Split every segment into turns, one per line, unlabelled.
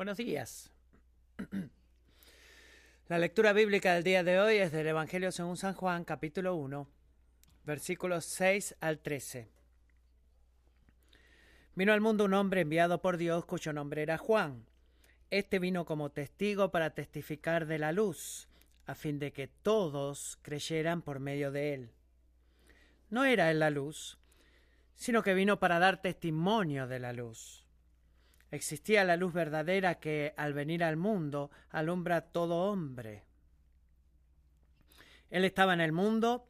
Buenos días. La lectura bíblica del día de hoy es del Evangelio según San Juan, capítulo 1, versículos 6 al 13. Vino al mundo un hombre enviado por Dios cuyo nombre era Juan. Este vino como testigo para testificar de la luz, a fin de que todos creyeran por medio de él. No era él la luz, sino que vino para dar testimonio de la luz. Existía la luz verdadera que, al venir al mundo, alumbra a todo hombre. Él estaba en el mundo,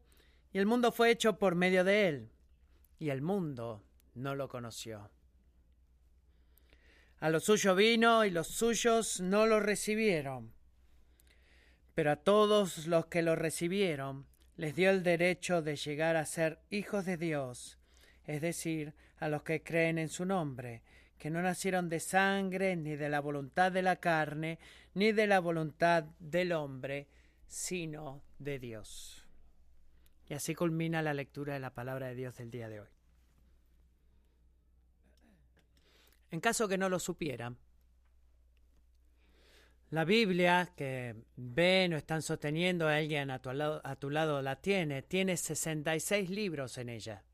y el mundo fue hecho por medio de él, y el mundo no lo conoció. A lo suyo vino, y los suyos no lo recibieron. Pero a todos los que lo recibieron, les dio el derecho de llegar a ser hijos de Dios, es decir, a los que creen en su nombre, que no nacieron de sangre, ni de la voluntad de la carne, ni de la voluntad del hombre, sino de Dios. Y así culmina la lectura de la palabra de Dios del día de hoy. En caso que no lo supieran, la Biblia que ven o están sosteniendo a alguien a tu lado, a tu lado la tiene, tiene 66 libros en ella.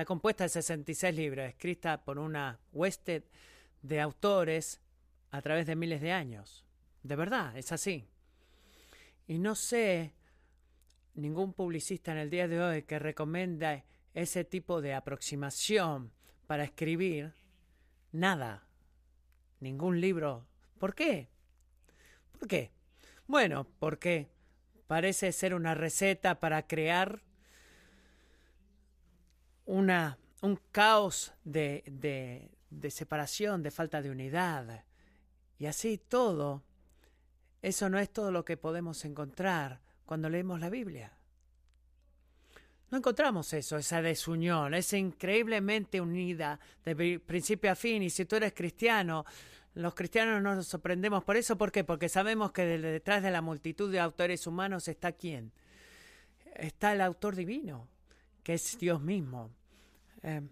Está compuesta de 66 libros, escrita por una hueste de autores a través de miles de años. De verdad, es así. Y no sé ningún publicista en el día de hoy que recomienda ese tipo de aproximación para escribir nada. Ningún libro. ¿Por qué? ¿Por qué? Bueno, porque parece ser una receta para crear una, un caos de, de, de separación, de falta de unidad. Y así todo, eso no es todo lo que podemos encontrar cuando leemos la Biblia. No encontramos eso, esa desunión, es increíblemente unida de principio a fin. Y si tú eres cristiano, los cristianos no nos sorprendemos por eso. ¿Por qué? Porque sabemos que detrás de la multitud de autores humanos está quién. Está el autor divino, que es Dios mismo. Eh,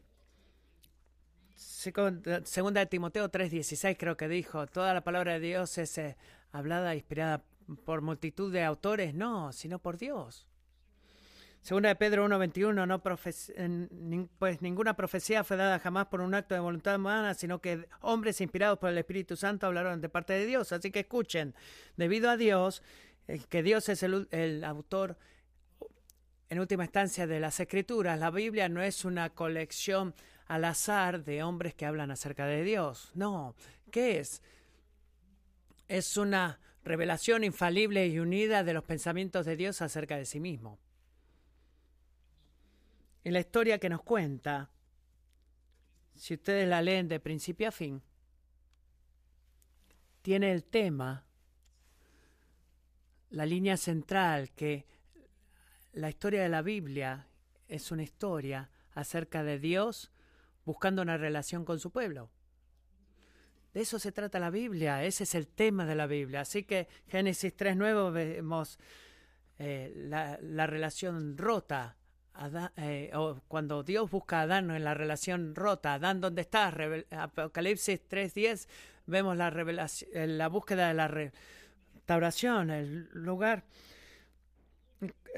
segunda de Timoteo 3:16 creo que dijo, toda la palabra de Dios es eh, hablada, inspirada por multitud de autores, no, sino por Dios. Segunda de Pedro 1.21, no pues ninguna profecía fue dada jamás por un acto de voluntad humana, sino que hombres inspirados por el Espíritu Santo hablaron de parte de Dios. Así que escuchen, debido a Dios, eh, que Dios es el, el autor en última instancia de las escrituras, la Biblia no es una colección al azar de hombres que hablan acerca de Dios. No, ¿qué es? Es una revelación infalible y unida de los pensamientos de Dios acerca de sí mismo. Y la historia que nos cuenta, si ustedes la leen de principio a fin, tiene el tema, la línea central que la historia de la Biblia es una historia acerca de Dios buscando una relación con su pueblo. De eso se trata la Biblia, ese es el tema de la Biblia. Así que Génesis 3.9 vemos eh, la, la, relación rota, eh, o cuando Dios busca a Adán en la relación rota. Adán, ¿dónde estás? Apocalipsis 3.10 vemos la, la búsqueda de la restauración, el lugar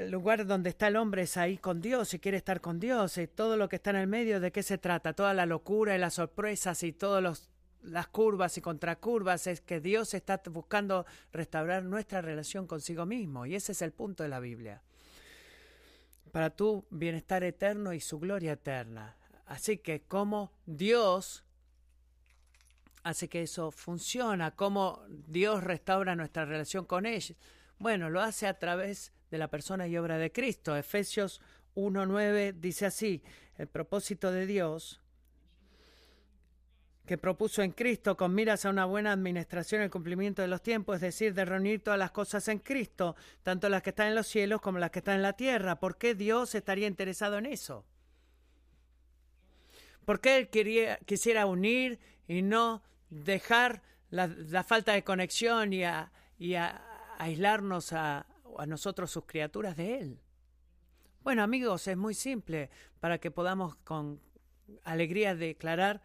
el lugar donde está el hombre es ahí con Dios y quiere estar con Dios y todo lo que está en el medio, ¿de qué se trata? Toda la locura y las sorpresas y todas las curvas y contracurvas es que Dios está buscando restaurar nuestra relación consigo mismo y ese es el punto de la Biblia. Para tu bienestar eterno y su gloria eterna. Así que como Dios hace que eso funciona, cómo Dios restaura nuestra relación con Él. Bueno, lo hace a través de la persona y obra de Cristo. Efesios 1.9 dice así, el propósito de Dios que propuso en Cristo con miras a una buena administración el cumplimiento de los tiempos, es decir, de reunir todas las cosas en Cristo, tanto las que están en los cielos como las que están en la tierra. ¿Por qué Dios estaría interesado en eso? ¿Por qué Él quería, quisiera unir y no dejar la, falta de conexión y, y a aislarnos a, a nosotros sus criaturas de Él. Bueno amigos, es muy simple para que podamos con alegría declarar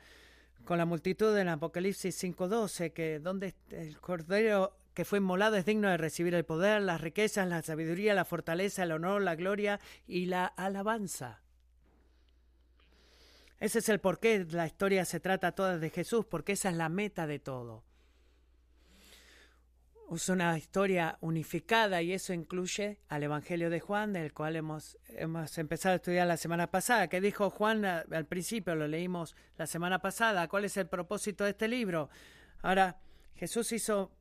con la multitud en Apocalipsis 5.12, que donde el Cordero que fue inmolado es digno de recibir el poder, las riquezas, la sabiduría, la fortaleza, el honor, la gloria y la alabanza. Ese es el por qué la historia se trata toda de Jesús, porque esa es la meta de todo. Es una historia unificada y eso incluye al Evangelio de Juan, del cual hemos, hemos empezado a estudiar la semana pasada. ¿Qué dijo Juan al principio? Lo leímos la semana pasada. ¿Cuál es el propósito de este libro? Ahora, Jesús hizo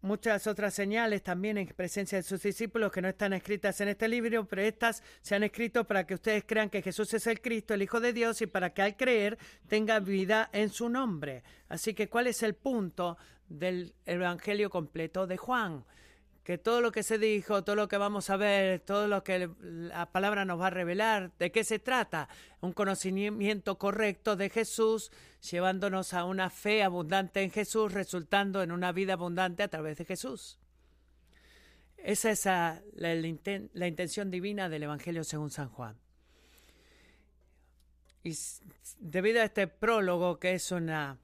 muchas otras señales también en presencia de sus discípulos que no están escritas en este libro, pero estas se han escrito para que ustedes crean que Jesús es el Cristo, el Hijo de Dios, y para que al creer tenga vida en su nombre. Así que, ¿cuál es el punto del Evangelio completo de Juan? que todo lo que se dijo, todo lo que vamos a ver, todo lo que la palabra nos va a revelar, ¿de qué se trata? Un conocimiento correcto de Jesús, llevándonos a una fe abundante en Jesús, resultando en una vida abundante a través de Jesús. Esa es la, intención divina del Evangelio según San Juan. Y debido a este prólogo, que es una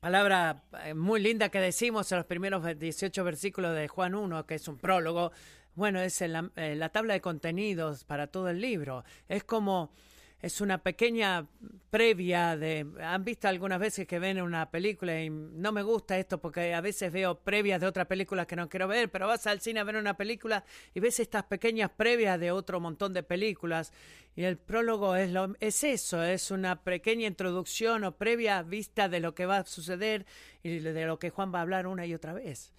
palabra eh, muy linda que decimos en los primeros 18 versículos de Juan 1, que es un prólogo, bueno, es la, eh, la tabla de contenidos para todo el libro. Es como es una pequeña previa de... ¿Han visto algunas veces que ven una película y no me gusta esto porque a veces veo previas de otra película que no quiero ver, pero vas al cine a ver una película y ves estas pequeñas previas de otro montón de películas y el prólogo es, lo, es eso, es una pequeña introducción o previa vista de lo que va a suceder y de lo que Juan va a hablar una y otra vez.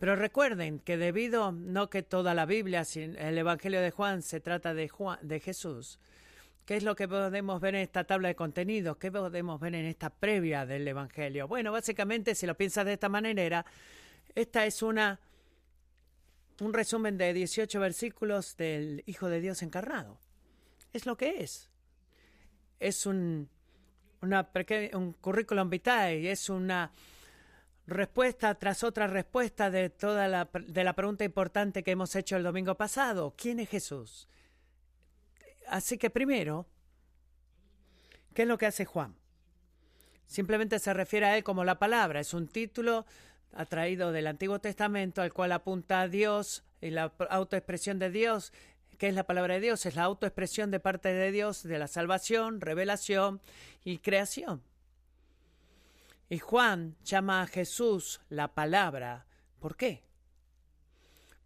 Pero recuerden que debido, no que toda la Biblia, el Evangelio de Juan se trata de, Juan, de Jesús, ¿Qué es lo que podemos ver en esta tabla de contenidos? ¿Qué podemos ver en esta previa del Evangelio? Bueno, básicamente, si lo piensas de esta manera, esta es una un resumen de 18 versículos del Hijo de Dios encarnado. Es lo que es. Es un, una, un currículum vitae, es una respuesta tras otra respuesta de toda la, de la pregunta importante que hemos hecho el domingo pasado. ¿Quién es Jesús? Así que primero, ¿qué es lo que hace Juan? Simplemente se refiere a él como la palabra. Es un título atraído del Antiguo Testamento al cual apunta a Dios y la autoexpresión de Dios. ¿Qué es la palabra de Dios? Es la autoexpresión de parte de Dios de la salvación, revelación y creación. Y Juan llama a Jesús la palabra. ¿Por qué?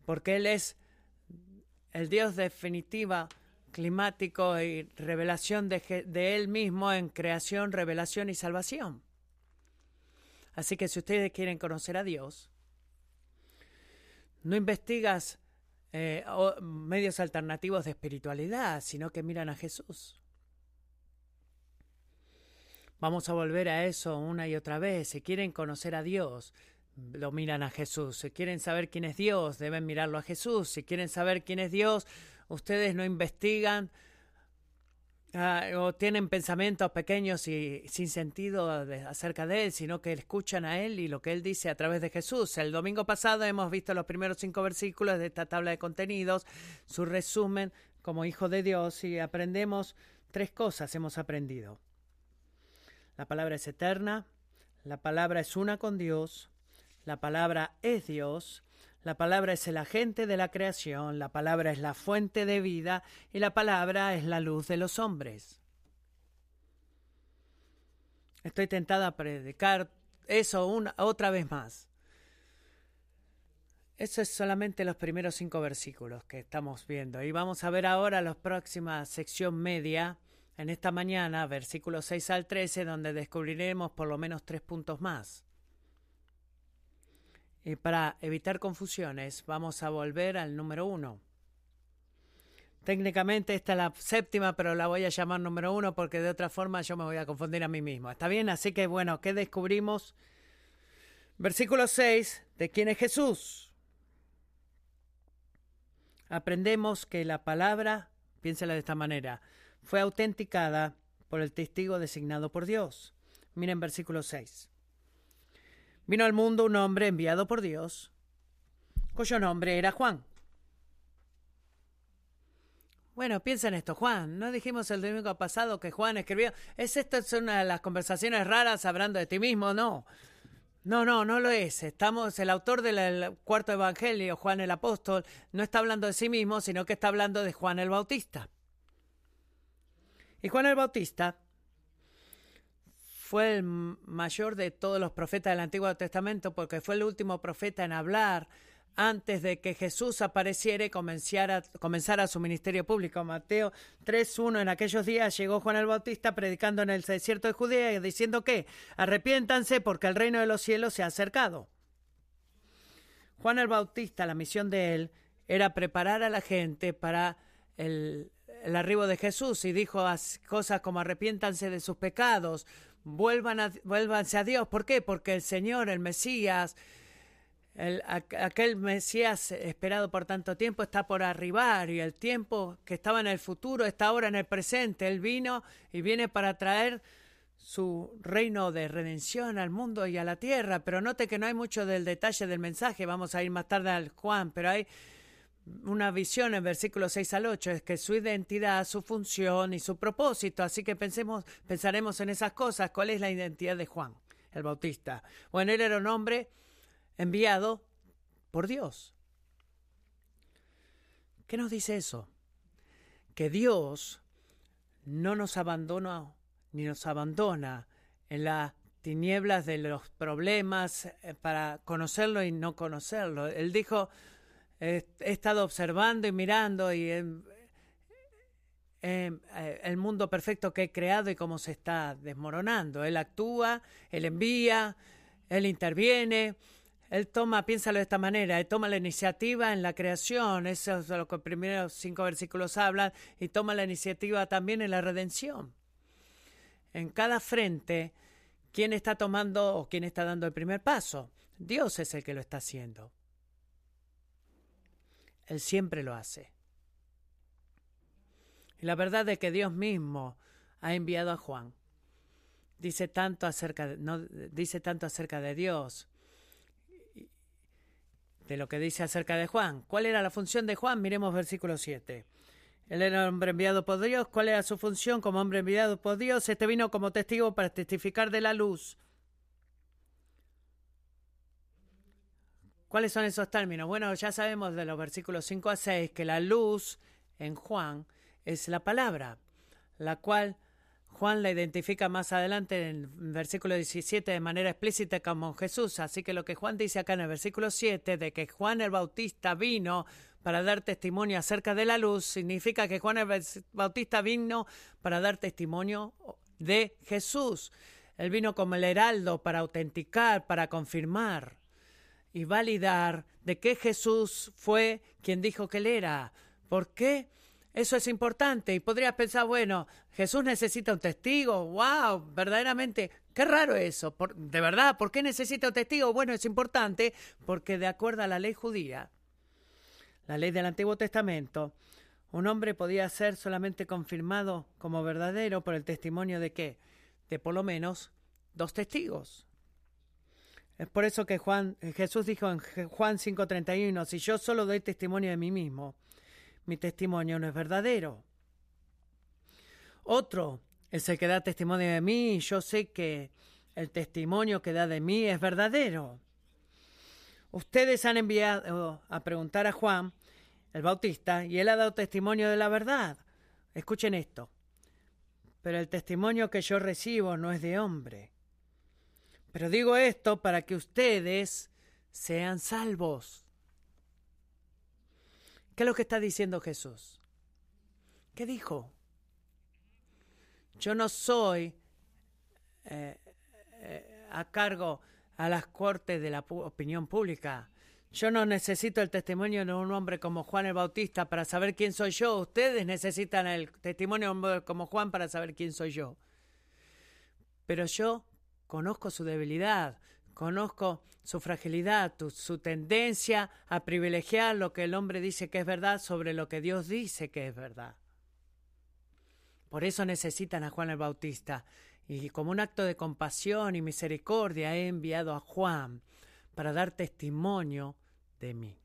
Porque Él es el Dios definitiva climático y revelación de, de, Él mismo en creación, revelación y salvación. Así que si ustedes quieren conocer a Dios, no investigas eh, medios alternativos de espiritualidad, sino que miran a Jesús. Vamos a volver a eso una y otra vez. Si quieren conocer a Dios, lo miran a Jesús. Si quieren saber quién es Dios, deben mirarlo a Jesús. Si quieren saber quién es Dios, ustedes no investigan ah, o tienen pensamientos pequeños y sin sentido acerca de Él, sino que escuchan a Él y lo que Él dice a través de Jesús. El domingo pasado hemos visto los primeros cinco versículos de esta tabla de contenidos, su resumen como hijo de Dios y aprendemos tres cosas hemos aprendido. La palabra es eterna, la palabra es una con Dios, la palabra es Dios la palabra es el agente de la creación, la palabra es la fuente de vida y la palabra es la luz de los hombres. Estoy tentada a predicar eso una, otra vez más. Eso es solamente los primeros cinco versículos que estamos viendo. Y vamos a ver ahora la próxima sección media en esta mañana, versículos 6 al 13, donde descubriremos por lo menos tres puntos más. Y para evitar confusiones, vamos a volver al número uno. Técnicamente esta es la séptima, pero la voy a llamar número uno porque de otra forma yo me voy a confundir a mí mismo. ¿Está bien? Así que bueno, ¿qué descubrimos? Versículo 6, ¿de quién es Jesús? Aprendemos que la palabra, piénsela de esta manera, fue autenticada por el testigo designado por Dios. Miren versículo 6. Vino al mundo un hombre enviado por Dios, cuyo nombre era Juan. Bueno, piensa en esto, Juan. ¿No dijimos el domingo pasado que Juan escribió? ¿Es esto es una de las conversaciones raras hablando de ti mismo? No. No, no, no lo es. Estamos, el autor del cuarto evangelio, Juan el apóstol, no está hablando de sí mismo, sino que está hablando de Juan el Bautista. Y Juan el Bautista fue el mayor de todos los profetas del Antiguo Testamento porque fue el último profeta en hablar antes de que Jesús apareciera y comenzara, su ministerio público. Mateo 3.1, en aquellos días llegó Juan el Bautista predicando en el desierto de Judea y diciendo que arrepiéntanse porque el reino de los cielos se ha acercado. Juan el Bautista, la misión de él era preparar a la gente para el arribo de Jesús y dijo cosas como arrepiéntanse de sus pecados, vuelvan a, a Dios. ¿Por qué? Porque el Señor, el Mesías, aquel Mesías esperado por tanto tiempo está por arribar y el tiempo que estaba en el futuro está ahora en el presente. Él vino y viene para traer su reino de redención al mundo y a la tierra. Pero note que no hay mucho del detalle del mensaje. Vamos a ir más tarde al Juan, pero hay una visión en versículos 6 al 8, es que su identidad, su función y su propósito. Así que pensemos, pensaremos en esas cosas. ¿Cuál es la identidad de Juan, el Bautista? Bueno, él era un hombre enviado por Dios. ¿Qué nos dice eso? Que Dios no nos abandona ni nos abandona en las tinieblas de los problemas eh, para conocerlo y no conocerlo. Él dijo, he, estado observando y mirando y eh, el mundo perfecto que he creado y cómo se está desmoronando. Él actúa, él envía, él interviene, él toma, piénsalo de esta manera, él toma la iniciativa en la creación, eso es lo que los primeros cinco versículos hablan, y toma la iniciativa también en la redención. En cada frente, ¿quién está tomando o quién está dando el primer paso? Dios es el que lo está haciendo. Él siempre lo hace. Y la verdad es que Dios mismo ha enviado a Juan. Dice tanto acerca de, no, dice tanto acerca de Dios de lo que dice acerca de Juan. ¿Cuál era la función de Juan? Miremos versículo 7. Él era hombre enviado por Dios. ¿Cuál era su función como hombre enviado por Dios? Este vino como testigo para testificar de la luz. ¿Cuáles son esos términos? Bueno, ya sabemos de los versículos 5 a 6 que la luz en Juan es la palabra, la cual Juan la identifica más adelante en el versículo 17 de manera explícita como Jesús. Así que lo que Juan dice acá en el versículo 7 de que Juan el Bautista vino para dar testimonio acerca de la luz, significa que Juan el Bautista vino para dar testimonio de Jesús. Él vino como el heraldo para autenticar, para confirmar y validar de que Jesús fue quien dijo que él era. ¿Por qué? Eso es importante. Y podrías pensar, bueno, Jesús necesita un testigo. ¡Wow! Verdaderamente, qué raro eso. de verdad, ¿por qué necesita un testigo? Bueno, es importante porque de acuerdo a la ley judía, la ley del Antiguo Testamento, un hombre podía ser solamente confirmado como verdadero por el testimonio de qué? De por lo menos dos testigos. Es por eso que Juan, Jesús dijo en Juan 5:31, si yo solo doy testimonio de mí mismo, mi testimonio no es verdadero. Otro es el que da testimonio de mí y yo sé que el testimonio que da de mí es verdadero. Ustedes han enviado a preguntar a Juan, el Bautista, y él ha dado testimonio de la verdad. Escuchen esto. Pero el testimonio que yo recibo no es de hombre. Pero digo esto para que ustedes sean salvos. ¿Qué es lo que está diciendo Jesús? ¿Qué dijo? Yo no soy eh, eh, a cargo a las cortes de la opinión pública. Yo no necesito el testimonio de un hombre como Juan el Bautista para saber quién soy yo. Ustedes necesitan el testimonio de un hombre como Juan para saber quién soy yo. Pero yo conozco su debilidad, Conozco su fragilidad, su tendencia a privilegiar lo que el hombre dice que es verdad sobre lo que Dios dice que es verdad. Por eso necesitan a Juan el Bautista. Y como un acto de compasión y misericordia he enviado a Juan para dar testimonio de mí,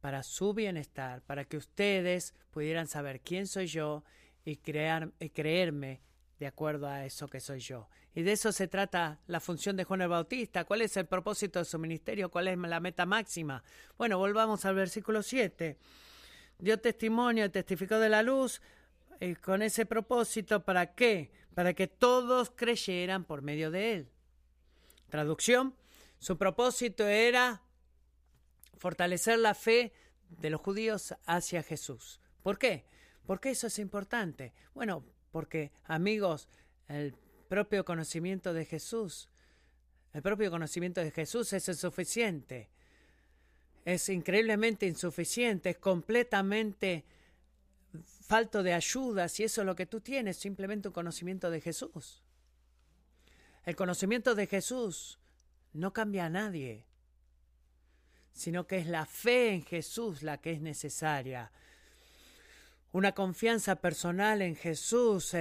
para su bienestar, para que ustedes pudieran saber quién soy yo y, creerme de acuerdo a eso que soy yo. Y de eso se trata la función de Juan el Bautista. ¿Cuál es el propósito de su ministerio? ¿Cuál es la meta máxima? Bueno, volvamos al versículo 7. Dio testimonio, testificó de la luz, y con ese propósito, ¿para qué? Para que todos creyeran por medio de él. Traducción, su propósito era fortalecer la fe de los judíos hacia Jesús. ¿Por qué? ¿Por qué eso es importante? Bueno, porque amigos, el propio conocimiento de Jesús, el propio conocimiento de Jesús es insuficiente. Es increíblemente insuficiente, es completamente falto de ayuda si eso es lo que tú tienes, simplemente un conocimiento de Jesús. El conocimiento de Jesús no cambia a nadie, sino que es la fe en Jesús la que es necesaria. Una confianza personal en Jesús,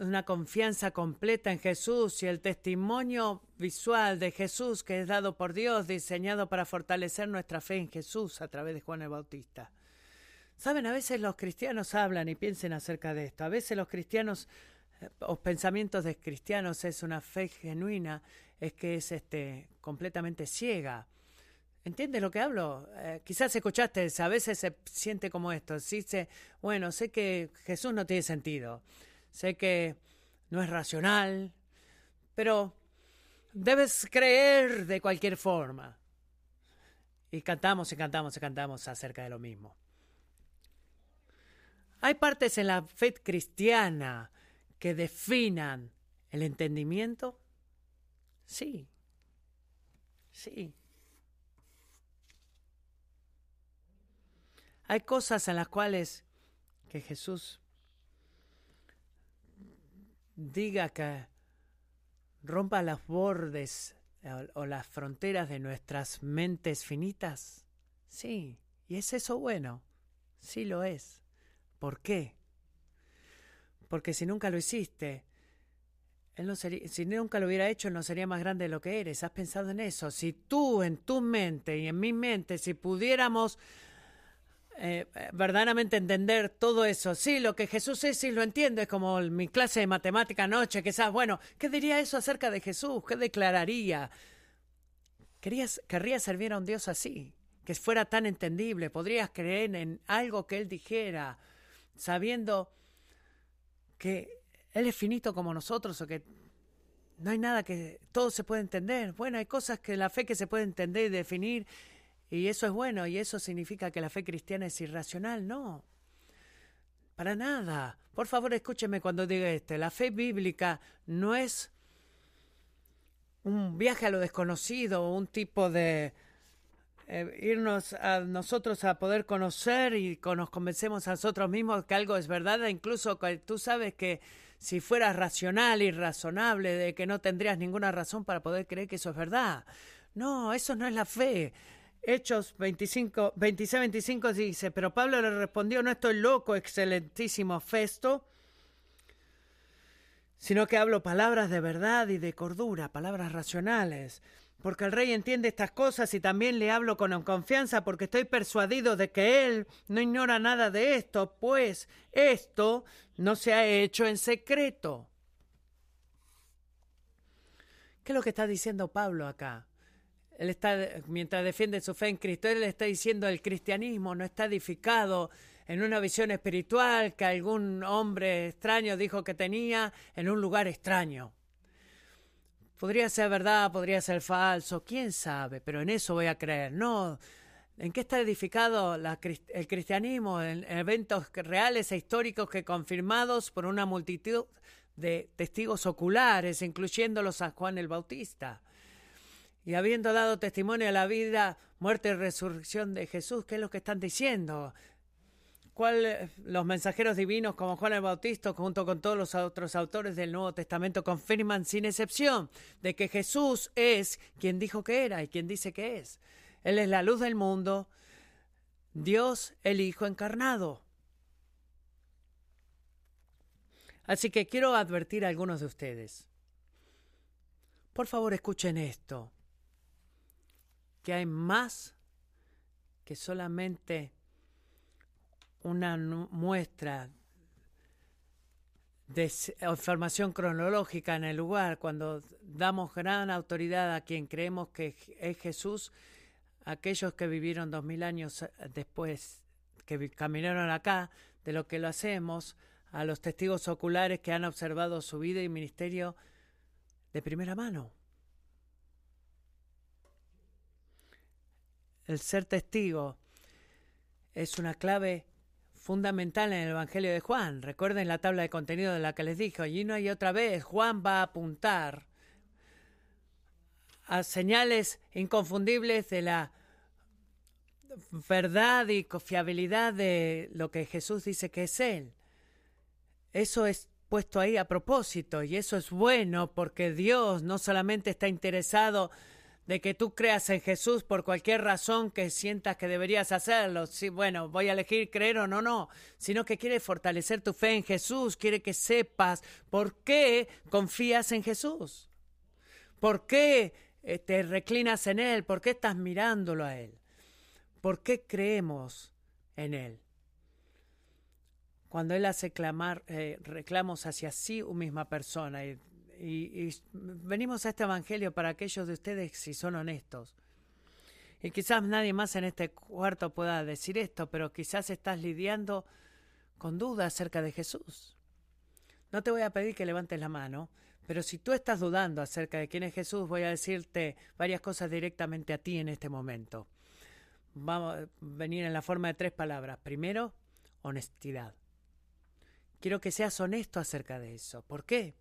una confianza completa en Jesús y el testimonio visual de Jesús que es dado por Dios, diseñado para fortalecer nuestra fe en Jesús a través de Juan el Bautista. Saben, a veces los cristianos hablan y piensen acerca de esto. A veces los cristianos, eh, los pensamientos de cristianos es una fe genuina, es que es este completamente ciega. ¿Entiendes lo que hablo? Eh, quizás escuchaste, a veces se siente como esto. Dice, bueno, sé que Jesús no tiene sentido, sé que no es racional, pero debes creer de cualquier forma. Y cantamos y cantamos y cantamos acerca de lo mismo. Hay partes en la fe cristiana que definan el entendimiento. Sí, sí. Hay cosas en las cuales que Jesús diga que rompa los bordes o, las fronteras de nuestras mentes finitas. Sí, y es eso bueno. Sí lo es. ¿Por qué? Porque si nunca lo hiciste, él no sería, si nunca lo hubiera hecho, no sería más grande de lo que eres. ¿Has pensado en eso? Si tú en tu mente y en mi mente, si pudiéramos eh, verdaderamente entender todo eso. Sí, lo que Jesús es, sí lo entiendo, es como mi clase de matemática anoche, quizás, bueno, ¿qué diría eso acerca de Jesús? ¿Qué declararía? ¿Querías, ¿Querrías servir a un Dios así? Que fuera tan entendible. ¿Podrías creer en algo que Él dijera? sabiendo que Él es finito como nosotros o que no hay nada que todo se puede entender. Bueno, hay cosas que la fe que se puede entender y definir y eso es bueno y eso significa que la fe cristiana es irracional. No, para nada. Por favor, escúcheme cuando diga esto. La fe bíblica no es un viaje a lo desconocido, un tipo de eh, irnos a nosotros a poder conocer y nos convencemos a nosotros mismos que algo es verdad, e incluso que tú sabes que si fueras racional y razonable, de que no tendrías ninguna razón para poder creer que eso es verdad. No, eso no es la fe. Hechos 25, 26, 25 dice, pero Pablo le respondió, no estoy loco, excelentísimo Festo, sino que hablo palabras de verdad y de cordura, palabras racionales porque el rey entiende estas cosas y también le hablo con confianza porque estoy persuadido de que él no ignora nada de esto, pues esto no se ha hecho en secreto. ¿Qué es lo que está diciendo Pablo acá? Él está, mientras defiende su fe en Cristo, él está diciendo el cristianismo no está edificado en una visión espiritual que algún hombre extraño dijo que tenía en un lugar extraño. Podría ser verdad, podría ser falso, quién sabe, pero en eso voy a creer. No, ¿en qué está edificado el cristianismo? En eventos reales e históricos que confirmados por una multitud de testigos oculares, incluyéndolos a Juan el Bautista. Y habiendo dado testimonio a la vida, muerte y resurrección de Jesús, ¿qué es lo que están diciendo? cual los mensajeros divinos como Juan el Bautista, junto con todos los otros autores del Nuevo Testamento, confirman sin excepción de que Jesús es quien dijo que era y quien dice que es. Él es la luz del mundo, Dios el Hijo encarnado. Así que quiero advertir a algunos de ustedes. Por favor, escuchen esto, que hay más que solamente una muestra de información cronológica en el lugar, cuando damos gran autoridad a quien creemos que es Jesús, aquellos que vivieron dos mil años eh, después, que caminaron acá, de lo que lo hacemos, a los testigos oculares que han observado su vida y ministerio de primera mano. El ser testigo es una clave fundamental en el Evangelio de Juan. Recuerden la tabla de contenido de la que les dije. Y no hay otra vez. Juan va a apuntar a señales inconfundibles de la verdad y confiabilidad de lo que Jesús dice que es Él. Eso es puesto ahí a propósito y eso es bueno porque Dios no solamente está interesado de que tú creas en Jesús por cualquier razón que sientas que deberías hacerlo, sí, bueno, voy a elegir creer o no, no, sino que quiere fortalecer tu fe en Jesús, quiere que sepas por qué confías en Jesús, por qué eh, te reclinas en Él, por qué estás mirándolo a Él, por qué creemos en Él cuando Él hace clamar, eh, reclamos hacia sí misma persona. Y, venimos a este Evangelio para aquellos de ustedes si son honestos. Y quizás nadie más en este cuarto pueda decir esto, pero quizás estás lidiando con dudas acerca de Jesús. No te voy a pedir que levantes la mano, pero si tú estás dudando acerca de quién es Jesús, voy a decirte varias cosas directamente a ti en este momento. Vamos a venir en la forma de tres palabras. Primero, honestidad. Quiero que seas honesto acerca de eso. ¿Por qué?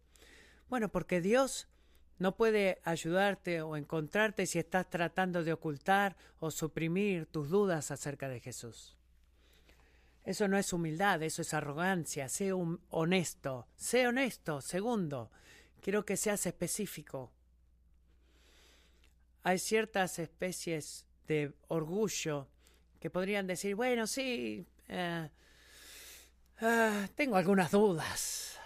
Bueno, porque Dios no puede ayudarte o encontrarte si estás tratando de ocultar o suprimir tus dudas acerca de Jesús. Eso no es humildad, eso es arrogancia. Sé honesto, sé honesto. Segundo, quiero que seas específico. Hay ciertas especies de orgullo que podrían decir, bueno, sí, eh, Ah, tengo algunas dudas.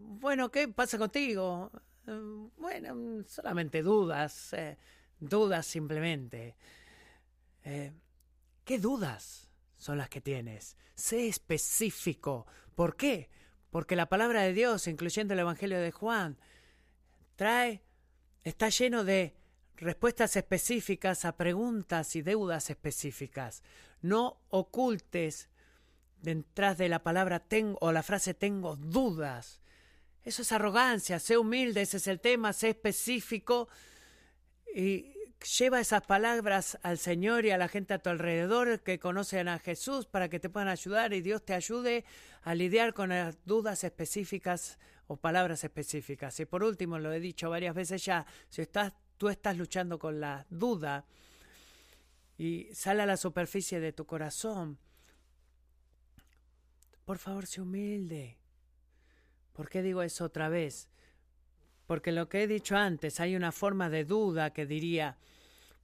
Bueno, ¿qué pasa contigo? Mm, bueno, solamente dudas. Eh, dudas simplemente. Eh, ¿Qué dudas son las que tienes? Sé específico. ¿Por qué? Porque la palabra de Dios, incluyendo el Evangelio de Juan, trae, está lleno de respuestas específicas a preguntas y deudas específicas. No ocultes detrás de la palabra tengo o la frase tengo dudas. Eso es arrogancia, sé humilde, ese es el tema, sé específico y lleva esas palabras al Señor y a la gente a tu alrededor que conocen a Jesús para que te puedan ayudar y Dios te ayude a lidiar con las dudas específicas o palabras específicas. Y por último, lo he dicho varias veces ya, si estás, tú estás luchando con la duda y sale a la superficie de tu corazón, por favor, sé humilde. ¿Por qué digo eso otra vez? Porque lo que he dicho antes, hay una forma de duda que diría,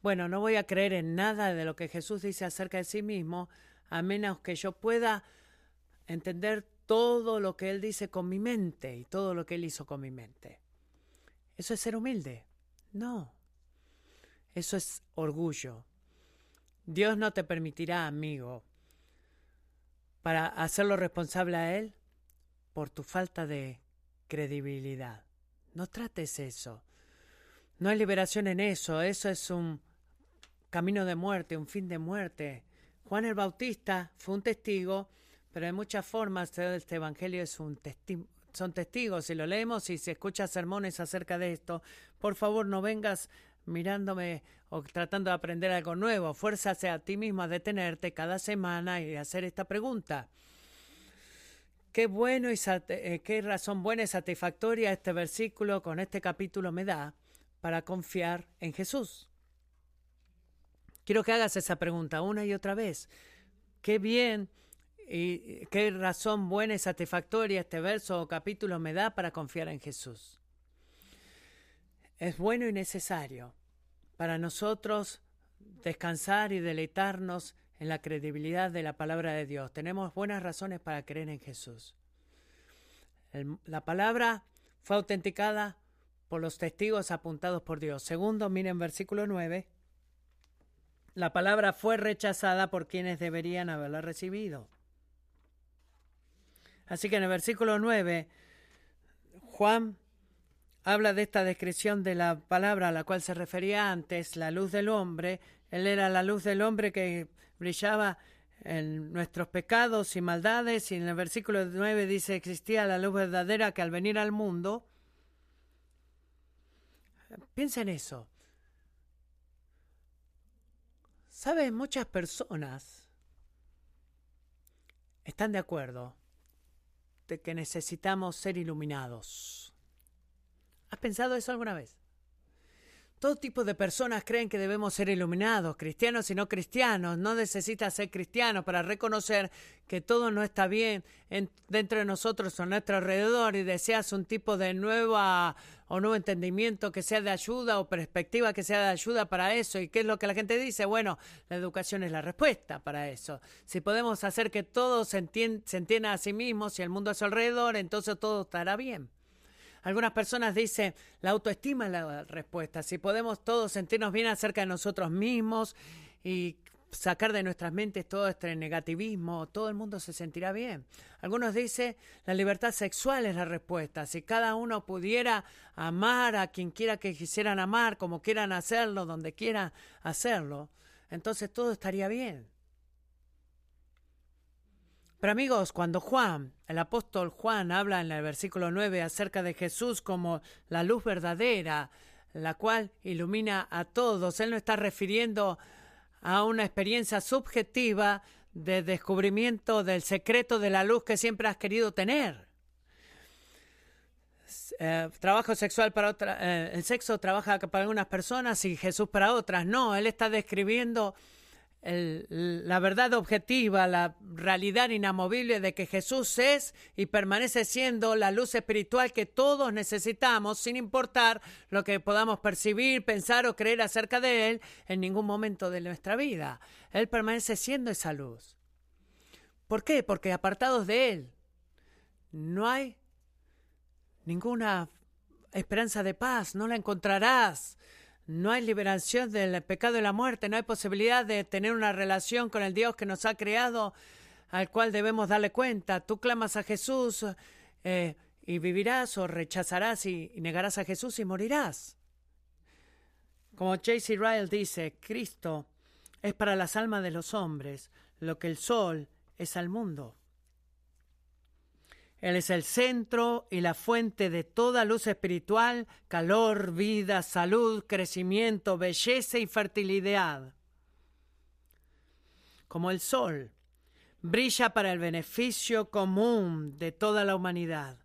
bueno, no voy a creer en nada de lo que Jesús dice acerca de sí mismo, a menos que yo pueda entender todo lo que Él dice con mi mente y todo lo que Él hizo con mi mente. ¿Eso es ser humilde? No. Eso es orgullo. Dios no te permitirá, amigo, para hacerlo responsable a él por tu falta de credibilidad. No trates eso. No hay liberación en eso. Eso es un camino de muerte, un fin de muerte. Juan el Bautista fue un testigo, pero de muchas formas este Evangelio es un testigo son testigos. Si lo leemos y si escuchas sermones acerca de esto, por favor no vengas mirándome o tratando de aprender algo nuevo. Fuérzase a ti mismo a detenerte cada semana y hacer esta pregunta. Qué bueno y eh, qué razón buena y satisfactoria este versículo con este capítulo me da para confiar en Jesús. Quiero que hagas esa pregunta una y otra vez. Qué bien y qué razón buena y satisfactoria este verso o capítulo me da para confiar en Jesús es bueno y necesario para nosotros descansar y deleitarnos en la credibilidad de la palabra de Dios. Tenemos buenas razones para creer en Jesús. la palabra fue autenticada por los testigos apuntados por Dios. Segundo, miren versículo 9. la palabra fue rechazada por quienes deberían haberla recibido. Así que en el versículo 9, Juan habla de esta descripción de la palabra a la cual se refería antes, la luz del hombre. Él era la luz del hombre que brillaba en nuestros pecados y maldades. Y en el versículo 9 dice, existía la luz verdadera que al venir al mundo, piensa en eso. ¿Sabes? Muchas personas están de acuerdo de que necesitamos ser iluminados. ¿Has pensado eso alguna vez? Todo tipo de personas creen que debemos ser iluminados, cristianos y no cristianos. No necesitas ser cristiano para reconocer que todo no está bien dentro de nosotros o a nuestro alrededor y deseas un tipo de nueva o nuevo entendimiento que sea de ayuda o perspectiva que sea de ayuda para eso. ¿Y qué es lo que la gente dice? Bueno, la educación es la respuesta para eso. Si podemos hacer que todos se, se entiendan a sí mismos y el mundo a su alrededor, entonces todo estará bien. Algunas personas dicen, la autoestima es la respuesta. Si podemos todos sentirnos bien acerca de nosotros mismos y sacar de nuestras mentes todo este negativismo, todo el mundo se sentirá bien. Algunos dicen, la libertad sexual es la respuesta. Si cada uno pudiera amar a quien quiera que quisieran amar, como quieran hacerlo, donde quieran hacerlo, entonces todo estaría bien. Pero amigos, cuando Juan, el apóstol Juan, habla en el versículo 9 acerca de Jesús como la luz verdadera, la cual ilumina a todos, él no está refiriendo a una experiencia subjetiva de descubrimiento del secreto de la luz que siempre has querido tener. Eh, trabajo sexual para otra, eh, el sexo trabaja para algunas personas y Jesús para otras. No, él está describiendo la verdad objetiva, la realidad inamovible de que Jesús es y permanece siendo la luz espiritual que todos necesitamos, sin importar lo que podamos percibir, pensar o creer acerca de Él en ningún momento de nuestra vida. Él permanece siendo esa luz. ¿Por qué? Porque apartados de Él no hay ninguna esperanza de paz, no la encontrarás. No hay liberación del pecado y la muerte, no hay posibilidad de tener una relación con el Dios que nos ha creado, al cual debemos darle cuenta. Tú clamas a Jesús eh, y vivirás o rechazarás y, negarás a Jesús y morirás. Como J.C. Ryle dice, Cristo es para las almas de los hombres lo que el sol es al mundo. Él es el centro y la fuente de toda luz espiritual, calor, vida, salud, crecimiento, belleza y fertilidad. Como el sol, brilla para el beneficio común de toda la humanidad,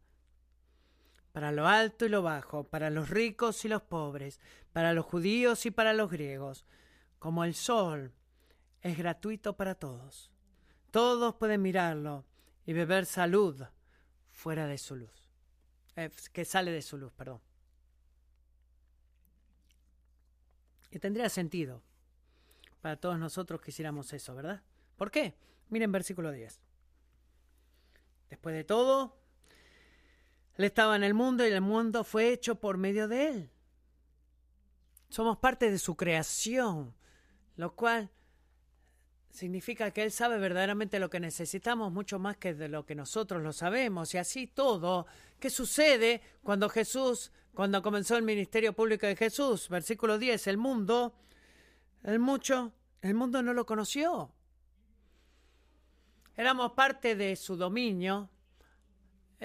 para lo alto y lo bajo, para los ricos y los pobres, para los judíos y para los griegos. Como el sol, es gratuito para todos. Todos pueden mirarlo y beber salud fuera de su luz. Eh, que sale de su luz, perdón. Y tendría sentido para todos nosotros que hiciéramos eso, ¿verdad? ¿Por qué? Miren versículo 10. Después de todo, Él estaba en el mundo y el mundo fue hecho por medio de Él. Somos parte de su creación, lo cual significa que Él sabe verdaderamente lo que necesitamos mucho más que de lo que nosotros lo sabemos. Y así todo, ¿qué sucede cuando Jesús, cuando comenzó el ministerio público de Jesús? Versículo 10, el mundo, el mucho, el mundo no lo conoció. Éramos parte de su dominio,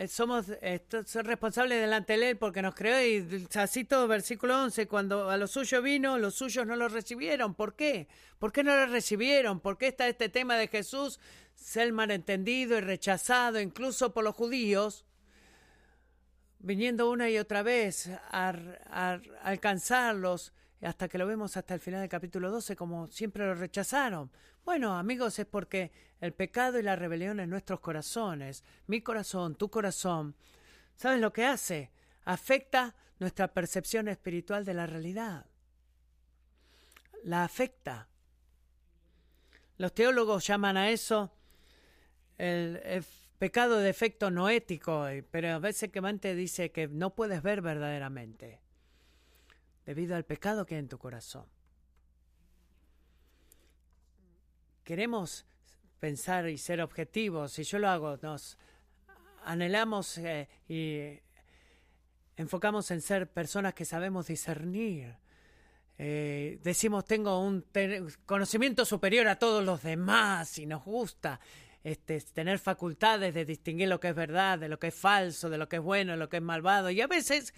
somos responsables delante de Él porque nos creó y así todo, versículo 11, cuando a los suyos vino, los suyos no lo recibieron. ¿Por qué? ¿Por qué no lo recibieron? ¿Por qué está este tema de Jesús ser malentendido y rechazado incluso por los judíos? Viniendo una y otra vez a alcanzarlos hasta que lo vemos hasta el final del capítulo 12 como siempre lo rechazaron. Bueno, amigos, es porque el pecado y la rebelión en nuestros corazones, mi corazón, tu corazón, ¿sabes lo que hace? Afecta nuestra percepción espiritual de la realidad. La afecta. Los teólogos llaman a eso el, pecado de efecto no ético, pero a veces que dice que no puedes ver verdaderamente debido al pecado que hay en tu corazón. queremos pensar y ser objetivos, y yo lo hago, nos anhelamos eh, y enfocamos en ser personas que sabemos discernir. Eh, decimos tengo un conocimiento superior a todos los demás y nos gusta este, tener facultades de distinguir lo que es verdad, de lo que es falso, de lo que es bueno, de lo que es malvado. Y a veces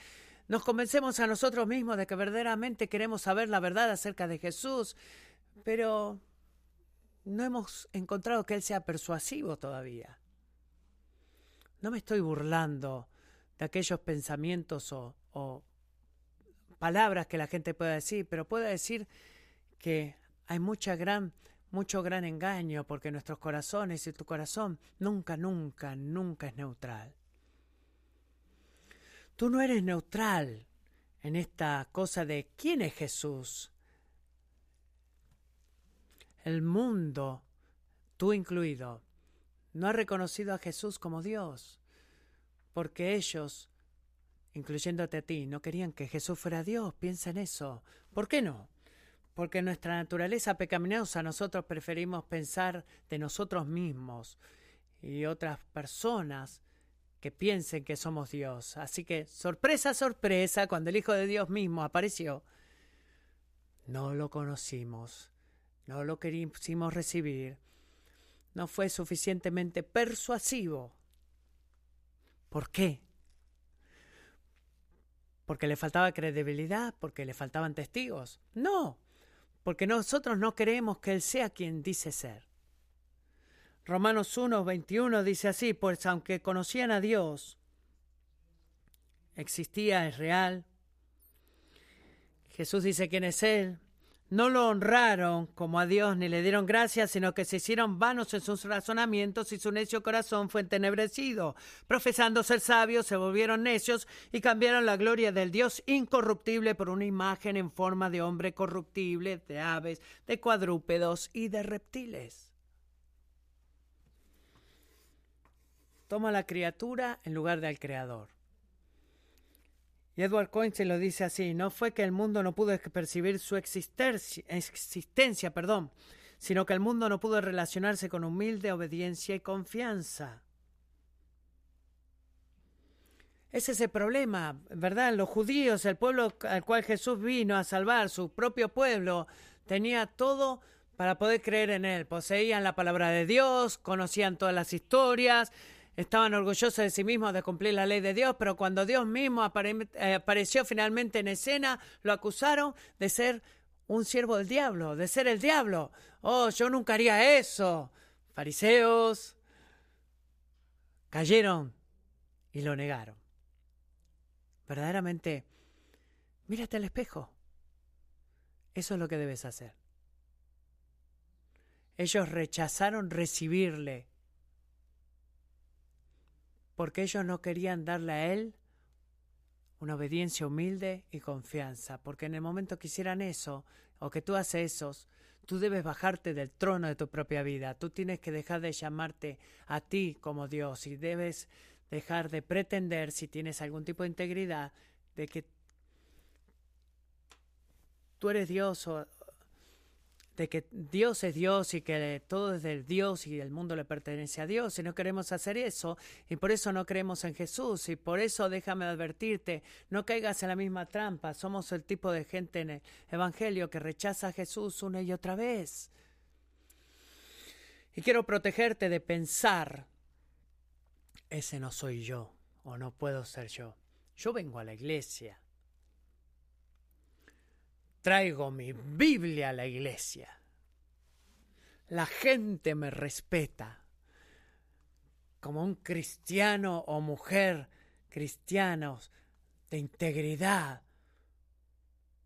nos convencemos a nosotros mismos de que verdaderamente queremos saber la verdad acerca de Jesús, pero no hemos encontrado que Él sea persuasivo todavía. No me estoy burlando de aquellos pensamientos o, palabras que la gente pueda decir, pero puedo decir que hay mucha gran, mucho gran engaño porque nuestros corazones y tu corazón nunca, nunca, nunca es neutral. Tú no eres neutral en esta cosa de quién es Jesús. El mundo, tú incluido, no ha reconocido a Jesús como Dios, porque ellos, incluyéndote a ti, no querían que Jesús fuera Dios. Piensa en eso. ¿Por qué no? Porque nuestra naturaleza pecaminosa nosotros preferimos pensar de nosotros mismos y otras personas que piensen que somos Dios. Así que, sorpresa, sorpresa, cuando el Hijo de Dios mismo apareció, no lo conocimos, no lo quisimos recibir, no fue suficientemente persuasivo. ¿Por qué? ¿Porque le faltaba credibilidad? ¿Porque le faltaban testigos? No, porque nosotros no creemos que Él sea quien dice ser. Romanos 1, 21 dice así, pues aunque conocían a Dios, existía, es real. Jesús dice quién es Él. No lo honraron como a Dios ni le dieron gracias, sino que se hicieron vanos en sus razonamientos y su necio corazón fue entenebrecido. Profesando ser sabios, se volvieron necios y cambiaron la gloria del Dios incorruptible por una imagen en forma de hombre corruptible, de aves, de cuadrúpedos y de reptiles. Toma la criatura en lugar del creador. Y Edward Coyne se lo dice así, no fue que el mundo no pudo percibir su existencia, perdón, sino que el mundo no pudo relacionarse con humilde obediencia y confianza. Ese es el problema, ¿verdad? Los judíos, el pueblo al cual Jesús vino a salvar, su propio pueblo, tenía todo para poder creer en él. Poseían la palabra de Dios, conocían todas las historias, estaban orgullosos de sí mismos de cumplir la ley de Dios, pero cuando Dios mismo eh, apareció finalmente en escena, lo acusaron de ser un siervo del diablo, de ser el diablo. Oh, yo nunca haría eso. Fariseos cayeron y lo negaron. Verdaderamente, mírate al espejo. Eso es lo que debes hacer. Ellos rechazaron recibirle porque ellos no querían darle a Él una obediencia humilde y confianza, porque en el momento que hicieran eso, o que tú haces eso, tú debes bajarte del trono de tu propia vida, tú tienes que dejar de llamarte a ti como Dios y debes dejar de pretender, si tienes algún tipo de integridad, de que tú eres Dios o, de que Dios es Dios y que todo es del Dios y el mundo le pertenece a Dios y no queremos hacer eso y por eso no creemos en Jesús y por eso déjame advertirte, no caigas en la misma trampa, somos el tipo de gente en el Evangelio que rechaza a Jesús una y otra vez. Y quiero protegerte de pensar, ese no soy yo o no puedo ser yo. Yo vengo a la iglesia Traigo mi Biblia a la iglesia. La gente me respeta como un cristiano o mujer cristianos de integridad.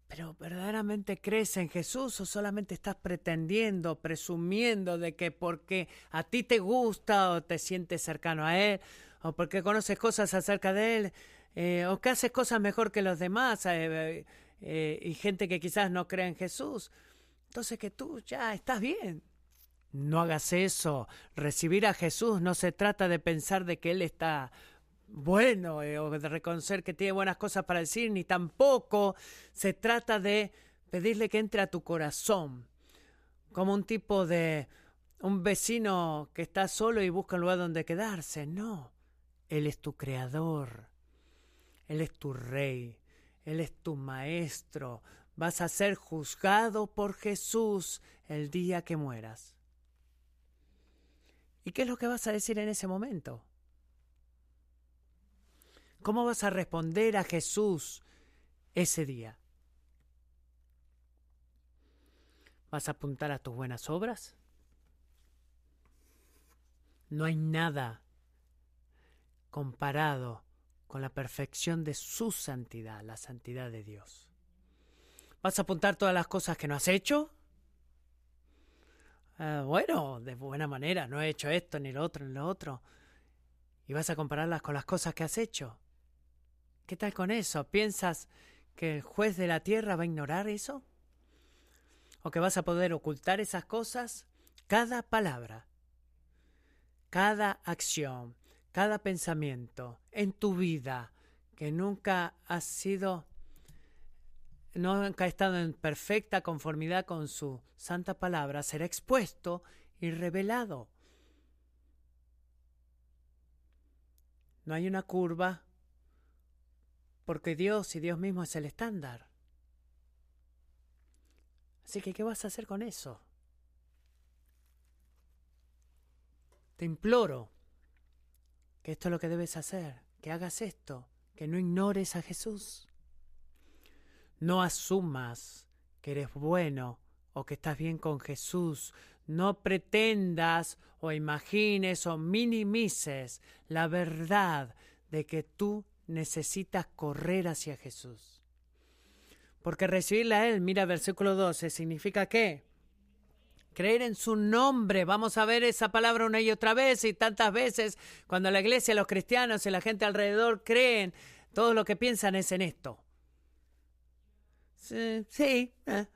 Pero ¿verdaderamente crees en Jesús o solamente estás pretendiendo, presumiendo de que porque a ti te gusta o te sientes cercano a Él o porque conoces cosas acerca de Él eh, o que haces cosas mejor que los demás? Eh, eh, y gente que quizás no cree en Jesús. Entonces que tú ya estás bien. No hagas eso. Recibir a Jesús no se trata de pensar de que Él está bueno eh, o de reconocer que tiene buenas cosas para decir, ni tampoco se trata de pedirle que entre a tu corazón como un tipo de un vecino que está solo y busca un lugar donde quedarse. No, Él es tu creador, Él es tu rey, Él es tu maestro. Vas a ser juzgado por Jesús el día que mueras. ¿Y qué es lo que vas a decir en ese momento? ¿Cómo vas a responder a Jesús ese día? ¿Vas a apuntar a tus buenas obras? No hay nada comparado con la perfección de su santidad, la santidad de Dios. ¿Vas a apuntar todas las cosas que no has hecho? Ah, bueno, de buena manera, no he hecho esto, ni lo otro, ni lo otro. Y vas a compararlas con las cosas que has hecho. ¿Qué tal con eso? ¿Piensas que el juez de la tierra va a ignorar eso? ¿O que vas a poder ocultar esas cosas? Cada palabra cada acción, cada pensamiento en tu vida que nunca ha sido, nunca ha estado en perfecta conformidad con su santa palabra, será expuesto y revelado. No hay una curva porque Dios y Dios mismo es el estándar. Así que, ¿qué vas a hacer con eso? Te imploro que esto es lo que debes hacer, que hagas esto, que no ignores a Jesús. No asumas que eres bueno o que estás bien con Jesús. No pretendas o imagines o minimices la verdad de que tú necesitas correr hacia Jesús. Porque recibirle a Él, mira versículo 12, significa qué? Creer en su nombre. Vamos a ver esa palabra una y otra vez y tantas veces cuando la iglesia, los cristianos y la gente alrededor creen, todo lo que piensan es en esto. Sí. Eh.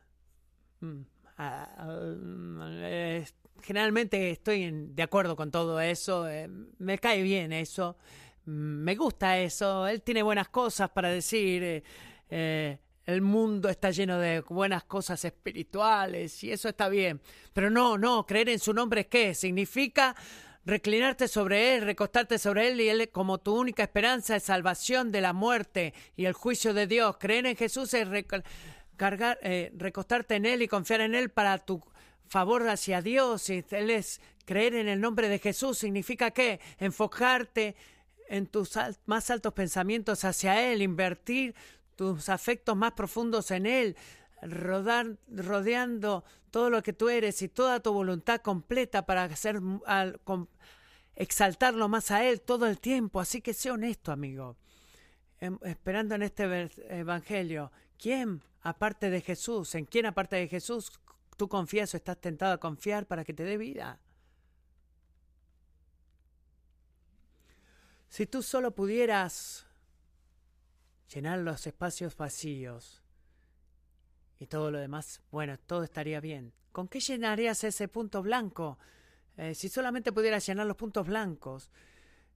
Mm, ah, mm, generalmente estoy de acuerdo con todo eso. Eh, me cae bien eso. Mm, me gusta eso. Él tiene buenas cosas para decir. Eh, el mundo está lleno de buenas cosas espirituales y eso está bien. Pero no, no, creer en su nombre, ¿qué? Significa reclinarte sobre Él, recostarte sobre Él y Él como tu única esperanza es salvación de la muerte y el juicio de Dios. Creer en Jesús es eh, recostarte en Él y confiar en Él para tu favor hacia Dios. Y Él es creer en el nombre de Jesús. ¿Significa qué? Enfocarte en tus más altos pensamientos hacia Él, invertir tus afectos más profundos en Él, rodar, rodeando todo lo que tú eres y toda tu voluntad completa para hacer, al, exaltarlo más a Él todo el tiempo. Así que sé honesto, amigo. Em, esperando en este Evangelio, ¿quién aparte de Jesús, en quién aparte de Jesús tú confías o estás tentado a confiar para que te dé vida? Si tú solo pudieras llenar los espacios vacíos y todo lo demás, bueno, todo estaría bien. ¿Con qué llenarías ese punto blanco? Eh, si solamente pudieras llenar los puntos blancos,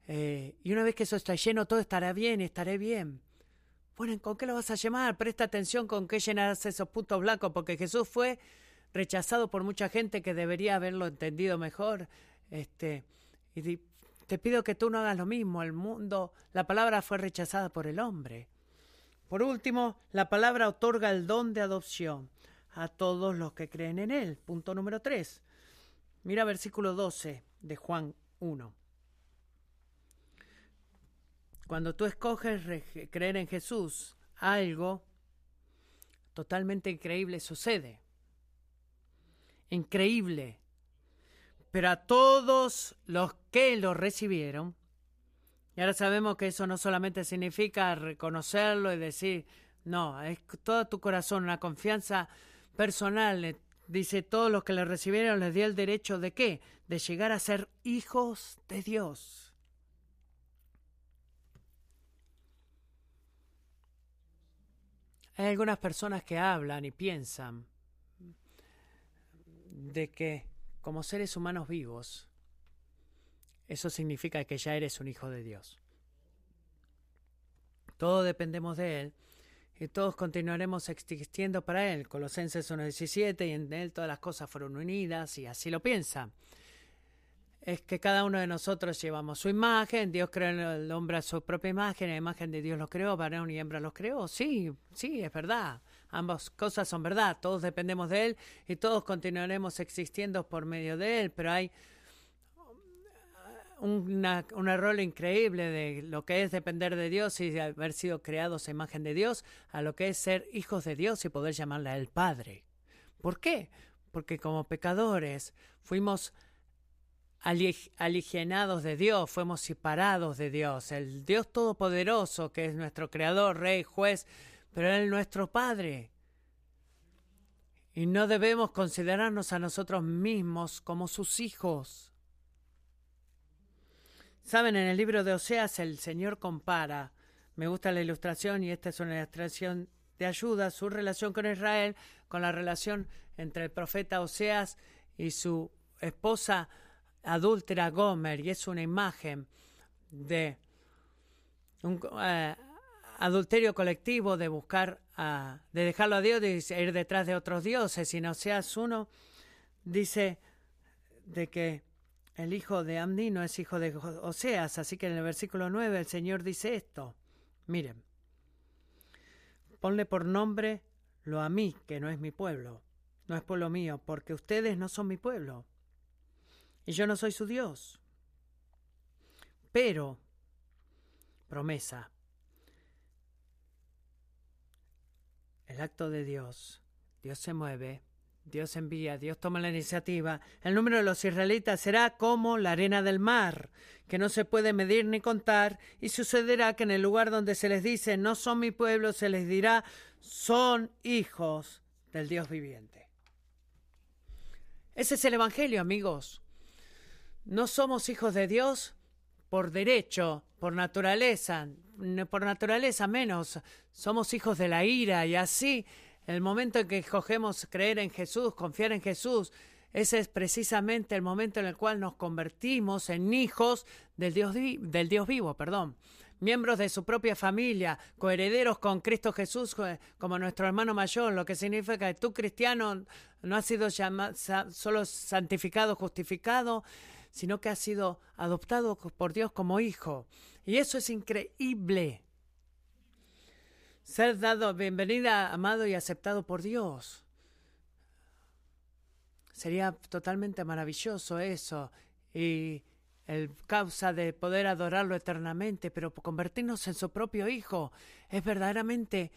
eh, y una vez que eso está lleno, todo estará bien, estaré bien. Bueno, ¿con qué lo vas a llamar? Presta atención con qué llenas esos puntos blancos, porque Jesús fue rechazado por mucha gente que debería haberlo entendido mejor. Este, y te pido que tú no hagas lo mismo. El mundo, la palabra fue rechazada por el hombre. Por último, la palabra otorga el don de adopción a todos los que creen en Él. Punto número 3. Mira versículo 12 de Juan 1. Cuando tú escoges creer en Jesús, algo totalmente increíble sucede. Increíble. Pero a todos los que lo recibieron, y ahora sabemos que eso no solamente significa reconocerlo y decir, no, es todo tu corazón, una confianza personal. Dice, todos los que le recibieron les dio el derecho de qué? De llegar a ser hijos de Dios. Hay algunas personas que hablan y piensan de que como seres humanos vivos eso significa que ya eres un hijo de Dios. Todo dependemos de Él y todos continuaremos existiendo para Él. Colosenses 1.17 y en Él todas las cosas fueron unidas y así lo piensa. Es que cada uno de nosotros llevamos su imagen, Dios creó el hombre a su propia imagen, la imagen de Dios los creó, varón y hembra los creó. Sí, sí, es verdad. Ambas cosas son verdad, todos dependemos de Él y todos continuaremos existiendo por medio de Él, pero hay una, un error increíble de lo que es depender de Dios y de haber sido creados a imagen de Dios, a lo que es ser hijos de Dios y poder llamarle Él Padre. ¿Por qué? Porque como pecadores fuimos aligenados de Dios, fuimos separados de Dios. El Dios Todopoderoso, que es nuestro Creador, Rey, Juez, pero Él es nuestro Padre. Y no debemos considerarnos a nosotros mismos como sus hijos. Saben, en el libro de Oseas el Señor compara, me gusta la ilustración y esta es una ilustración de ayuda, su relación con Israel, con la relación entre el profeta Oseas y su esposa adúltera Gomer, y es una imagen de un eh, adulterio colectivo, de buscar, de dejarlo a Dios, de ir detrás de otros dioses, y en Oseas uno dice de que el hijo de Amdi no es hijo de Oseas, así que en el versículo 9 el Señor dice esto. Miren, ponle por nombre lo a mí, que no es mi pueblo, no es pueblo mío, porque ustedes no son mi pueblo, y yo no soy su Dios. Pero, promesa, el acto de Dios, Dios se mueve Dios envía, Dios toma la iniciativa. El número de los israelitas será como la arena del mar, que no se puede medir ni contar, y sucederá que en el lugar donde se les dice no son mi pueblo, se les dirá son hijos del Dios viviente. Ese es el Evangelio, amigos. No somos hijos de Dios por derecho, por naturaleza, por naturaleza menos. Somos hijos de la ira y así el momento en que escogemos creer en Jesús, confiar en Jesús, ese es precisamente el momento en el cual nos convertimos en hijos del Dios, del Dios vivo, perdón. Miembros de su propia familia, coherederos con Cristo Jesús como nuestro hermano mayor, lo que significa que tú cristiano no has sido solo santificado, justificado, sino que has sido adoptado por Dios como hijo. Y eso es increíble ser dado bienvenida, amado y aceptado por Dios. Sería totalmente maravilloso eso y el causa de poder adorarlo eternamente, pero convertirnos en su propio Hijo es verdaderamente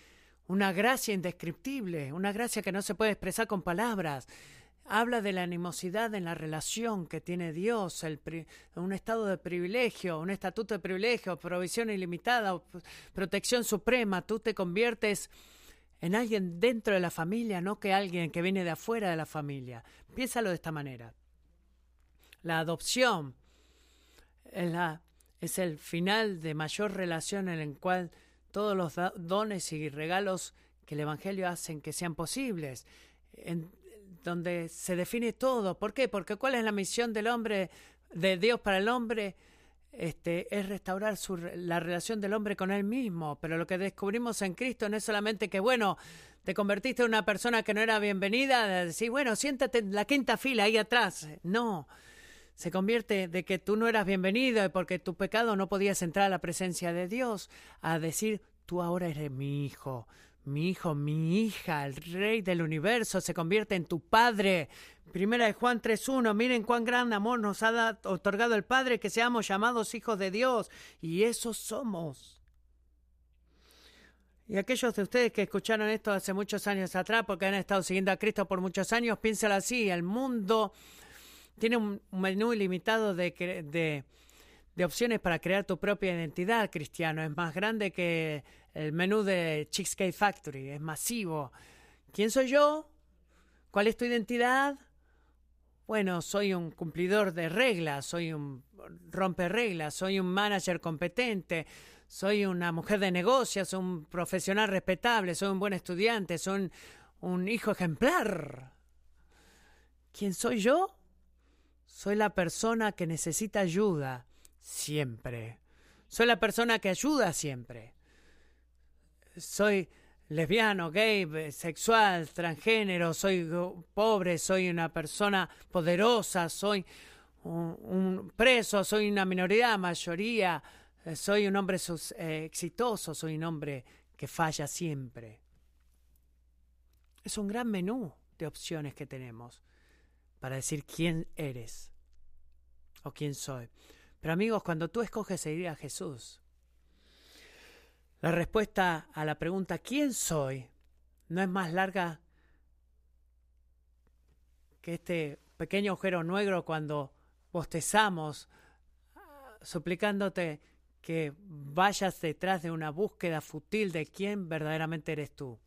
una gracia indescriptible, una gracia que no se puede expresar con palabras habla de la animosidad en la relación que tiene Dios, el un estado de privilegio, un estatuto de privilegio, provisión ilimitada, protección suprema. Tú te conviertes en alguien dentro de la familia, no que alguien que viene de afuera de la familia. Piénsalo de esta manera. La adopción es, la, es el final de mayor relación en el cual todos los dones y regalos que el Evangelio hacen que sean posibles. Donde se define todo. ¿Por qué? Porque cuál es la misión del hombre, de Dios para el hombre, este, es restaurar su, la relación del hombre con él mismo. Pero lo que descubrimos en Cristo no es solamente que, bueno, te convertiste en una persona que no era bienvenida, decir, bueno, siéntate en la quinta fila ahí atrás. No, se convierte de que tú no eras bienvenido y porque tu pecado no podías entrar a la presencia de Dios, a decir, tú ahora eres mi hijo, mi hijo, mi hija, el rey del universo, se convierte en tu padre. Primera de Juan 3.1, miren cuán gran amor nos ha otorgado el Padre que seamos llamados hijos de Dios. Y eso somos. Y aquellos de ustedes que escucharon esto hace muchos años atrás, porque han estado siguiendo a Cristo por muchos años, piénsalo así, el mundo tiene un menú ilimitado de, de, opciones para crear tu propia identidad cristiano. Es más grande que el menú de Cheesecake Factory, es masivo. ¿Quién soy yo? ¿Cuál es tu identidad? Bueno, soy un cumplidor de reglas, soy un romper reglas, soy un manager competente, soy una mujer de negocios, un profesional respetable, soy un buen estudiante, soy un hijo ejemplar. ¿Quién soy yo? Soy la persona que necesita ayuda siempre. Soy la persona que ayuda siempre soy lesbiano, gay, sexual, transgénero, soy pobre, soy una persona poderosa, soy un, preso, soy una minoría, mayoría, eh, soy un hombre eh, exitoso, soy un hombre que falla siempre. Es un gran menú de opciones que tenemos para decir quién eres o quién soy. Pero amigos, cuando tú escoges seguir a Jesús, la respuesta a la pregunta ¿quién soy? no es más larga que este pequeño agujero negro cuando bostezamos, suplicándote que vayas detrás de una búsqueda fútil de quién verdaderamente eres tú.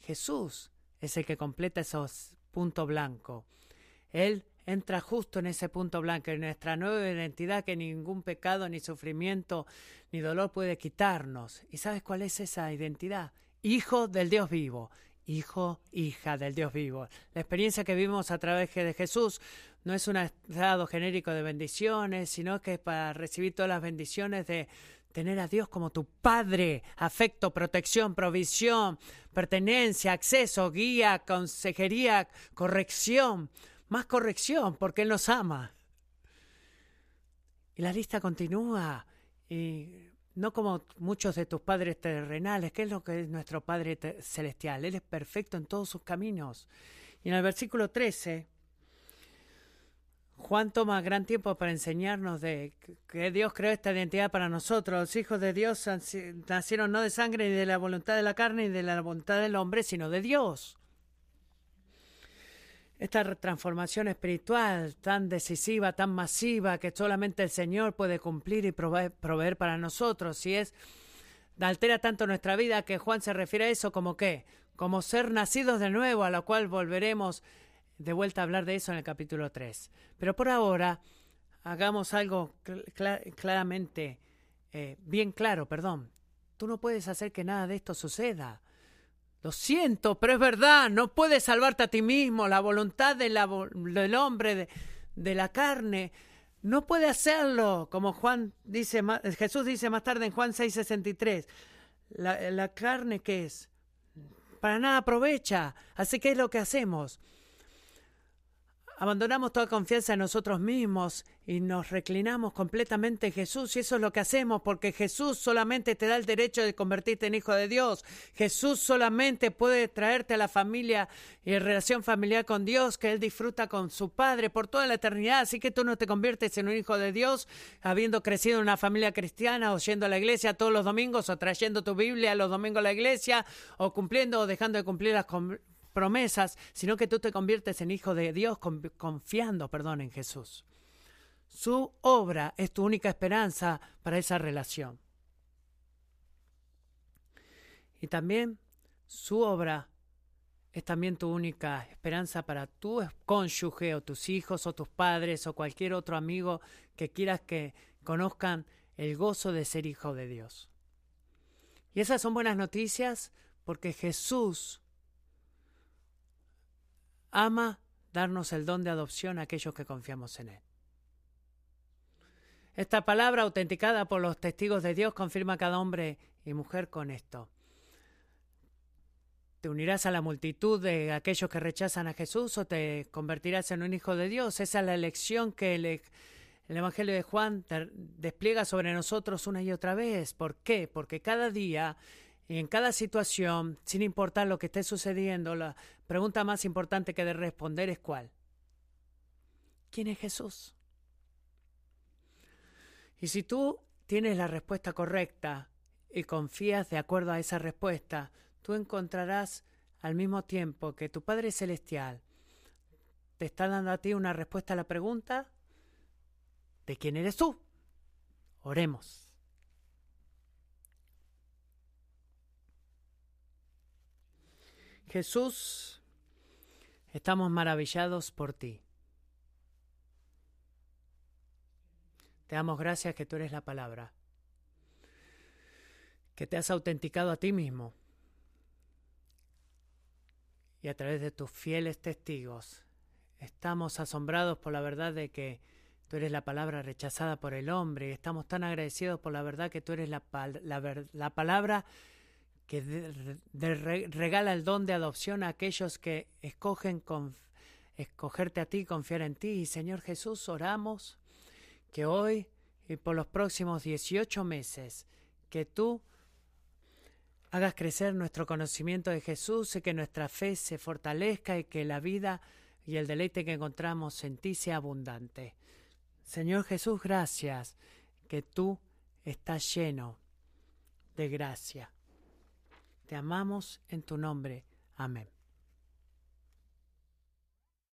Jesús es el que completa esos puntos blancos. Él entra justo en ese punto blanco, en nuestra nueva identidad que ningún pecado, ni sufrimiento, ni dolor puede quitarnos. ¿Y sabes cuál es esa identidad? Hijo del Dios vivo, hijo, hija del Dios vivo. La experiencia que vivimos a través de Jesús no es un estado genérico de bendiciones, sino que es para recibir todas las bendiciones de tener a Dios como tu Padre, afecto, protección, provisión, pertenencia, acceso, guía, consejería, corrección más corrección, porque Él nos ama. Y la lista continúa. Y no como muchos de tus padres terrenales, que es lo que es nuestro Padre Celestial. Él es perfecto en todos sus caminos. Y en el versículo 13, Juan toma gran tiempo para enseñarnos de que Dios creó esta identidad para nosotros. Los hijos de Dios nacieron no de sangre ni de la voluntad de la carne ni de la voluntad del hombre, sino de Dios esta transformación espiritual tan decisiva, tan masiva, que solamente el Señor puede cumplir y proveer, para nosotros. Y es, altera tanto nuestra vida que Juan se refiere a eso como qué, como ser nacidos de nuevo, a lo cual volveremos de vuelta a hablar de eso en el capítulo 3. Pero por ahora, hagamos algo claramente, eh, bien claro, perdón. Tú no puedes hacer que nada de esto suceda. Lo siento, pero es verdad, no puedes salvarte a ti mismo. La voluntad del hombre, de, la carne, no puede hacerlo. Como Juan dice, Jesús dice más tarde en Juan 6:63. La, la carne, ¿qué es? Para nada aprovecha. Así que es lo que hacemos. Abandonamos toda confianza en nosotros mismos y nos reclinamos completamente en Jesús y eso es lo que hacemos porque Jesús solamente te da el derecho de convertirte en hijo de Dios. Jesús solamente puede traerte a la familia y en relación familiar con Dios que Él disfruta con su Padre por toda la eternidad. Así que tú no te conviertes en un hijo de Dios habiendo crecido en una familia cristiana o yendo a la iglesia todos los domingos o trayendo tu Biblia los domingos a la iglesia o cumpliendo o dejando de cumplir las promesas, sino que tú te conviertes en hijo de Dios confiando, en Jesús. Su obra es tu única esperanza para esa relación. Y también su obra es también tu única esperanza para tu cónyuge o tus hijos o tus padres o cualquier otro amigo que quieras que conozcan el gozo de ser hijo de Dios. Y esas son buenas noticias porque Jesús ama darnos el don de adopción a aquellos que confiamos en Él. Esta palabra, autenticada por los testigos de Dios, confirma a cada hombre y mujer con esto. ¿Te unirás a la multitud de aquellos que rechazan a Jesús o te convertirás en un hijo de Dios? Esa es la elección que el, el Evangelio de Juan despliega sobre nosotros una y otra vez. ¿Por qué? Porque cada día y en cada situación, sin importar lo que esté sucediendo, la pregunta más importante que de responder es cuál. ¿Quién es Jesús? Y si tú tienes la respuesta correcta y confías de acuerdo a esa respuesta, tú encontrarás al mismo tiempo que tu Padre Celestial te está dando a ti una respuesta a la pregunta de quién eres tú. Oremos. Jesús, estamos maravillados por ti. Te damos gracias que tú eres la palabra, que te has autenticado a ti mismo y a través de tus fieles testigos estamos asombrados por la verdad de que tú eres la palabra rechazada por el hombre y estamos tan agradecidos por la verdad que tú eres la, la, la palabra que regala el don de adopción a aquellos que escogen escogerte a ti, confiar en ti. Y Señor Jesús, oramos que hoy y por los próximos 18 meses, que tú hagas crecer nuestro conocimiento de Jesús y que nuestra fe se fortalezca y que la vida y el deleite que encontramos en ti sea abundante. Señor Jesús, gracias que tú estás lleno de gracia. Te amamos en tu nombre. Amén.